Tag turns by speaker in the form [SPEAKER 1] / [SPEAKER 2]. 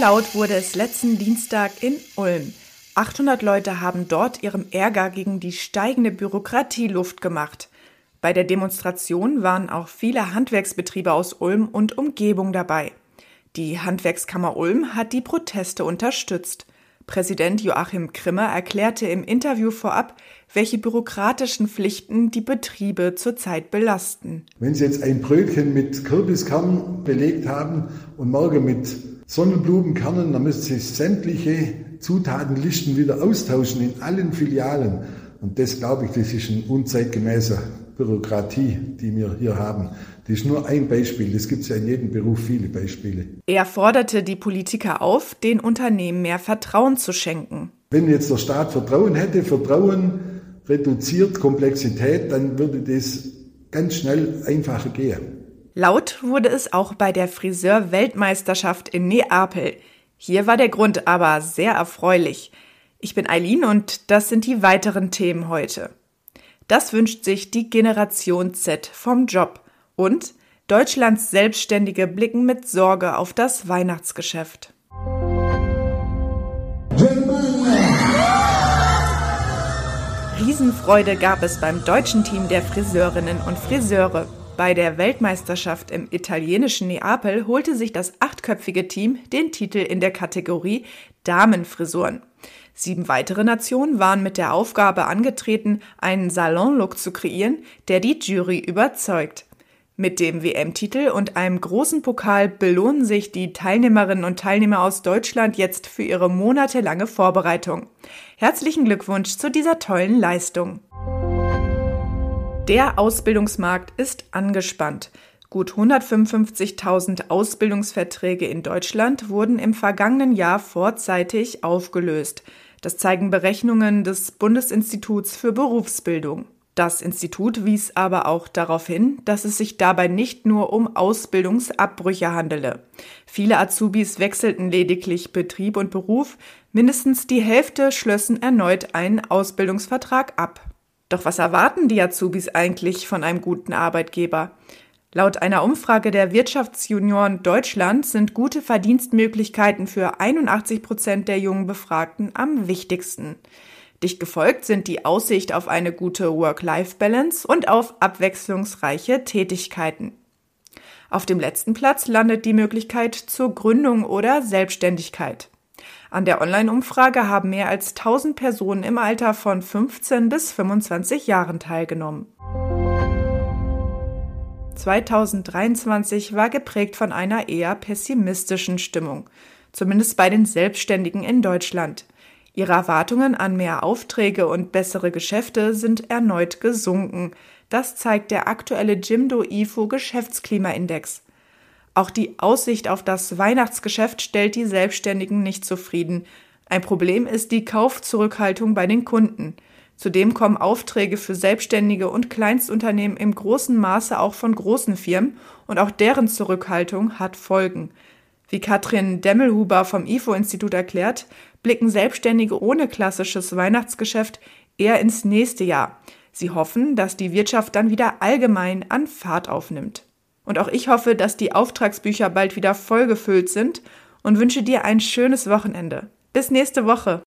[SPEAKER 1] laut wurde es letzten Dienstag in Ulm. 800 Leute haben dort ihrem Ärger gegen die steigende Bürokratie Luft gemacht. Bei der Demonstration waren auch viele Handwerksbetriebe aus Ulm und Umgebung dabei. Die Handwerkskammer Ulm hat die Proteste unterstützt. Präsident Joachim Krimmer erklärte im Interview vorab, welche bürokratischen Pflichten die Betriebe zurzeit belasten.
[SPEAKER 2] Wenn Sie jetzt ein Brötchen mit Kürbiskern belegt haben und morgen mit Sonnenblumenkernen, dann müssen Sie sämtliche Zutatenlisten wieder austauschen in allen Filialen. Und das, glaube ich, das ist ein unzeitgemäßer Bürokratie, die wir hier haben. Das ist nur ein Beispiel. Es gibt ja in jedem Beruf viele Beispiele.
[SPEAKER 1] Er forderte die Politiker auf, den Unternehmen mehr Vertrauen zu schenken.
[SPEAKER 2] Wenn jetzt der Staat Vertrauen hätte, Vertrauen reduziert Komplexität, dann würde das ganz schnell einfacher gehen.
[SPEAKER 1] Laut wurde es auch bei der Friseur-Weltmeisterschaft in Neapel. Hier war der Grund aber sehr erfreulich. Ich bin Eileen und das sind die weiteren Themen heute. Das wünscht sich die Generation Z vom Job. Und Deutschlands Selbstständige blicken mit Sorge auf das Weihnachtsgeschäft. Riesenfreude gab es beim deutschen Team der Friseurinnen und Friseure. Bei der Weltmeisterschaft im italienischen Neapel holte sich das achtköpfige Team den Titel in der Kategorie Damenfrisuren. Sieben weitere Nationen waren mit der Aufgabe angetreten, einen Salonlook zu kreieren, der die Jury überzeugt. Mit dem WM-Titel und einem großen Pokal belohnen sich die Teilnehmerinnen und Teilnehmer aus Deutschland jetzt für ihre monatelange Vorbereitung. Herzlichen Glückwunsch zu dieser tollen Leistung. Der Ausbildungsmarkt ist angespannt. Gut 155.000 Ausbildungsverträge in Deutschland wurden im vergangenen Jahr vorzeitig aufgelöst. Das zeigen Berechnungen des Bundesinstituts für Berufsbildung. Das Institut wies aber auch darauf hin, dass es sich dabei nicht nur um Ausbildungsabbrüche handele. Viele Azubis wechselten lediglich Betrieb und Beruf, mindestens die Hälfte schlössen erneut einen Ausbildungsvertrag ab. Doch was erwarten die Azubis eigentlich von einem guten Arbeitgeber? Laut einer Umfrage der Wirtschaftsjunioren Deutschland sind gute Verdienstmöglichkeiten für 81 Prozent der jungen Befragten am wichtigsten. Dicht gefolgt sind die Aussicht auf eine gute Work-Life-Balance und auf abwechslungsreiche Tätigkeiten. Auf dem letzten Platz landet die Möglichkeit zur Gründung oder Selbstständigkeit. An der Online-Umfrage haben mehr als 1000 Personen im Alter von 15 bis 25 Jahren teilgenommen. 2023 war geprägt von einer eher pessimistischen Stimmung, zumindest bei den Selbstständigen in Deutschland. Ihre Erwartungen an mehr Aufträge und bessere Geschäfte sind erneut gesunken. Das zeigt der aktuelle Jimdo IFO Geschäftsklimaindex. Auch die Aussicht auf das Weihnachtsgeschäft stellt die Selbstständigen nicht zufrieden. Ein Problem ist die Kaufzurückhaltung bei den Kunden. Zudem kommen Aufträge für Selbstständige und Kleinstunternehmen im großen Maße auch von großen Firmen und auch deren Zurückhaltung hat Folgen. Wie Katrin Demmelhuber vom IFO-Institut erklärt, blicken Selbstständige ohne klassisches Weihnachtsgeschäft eher ins nächste Jahr. Sie hoffen, dass die Wirtschaft dann wieder allgemein an Fahrt aufnimmt. Und auch ich hoffe, dass die Auftragsbücher bald wieder vollgefüllt sind und wünsche dir ein schönes Wochenende. Bis nächste Woche.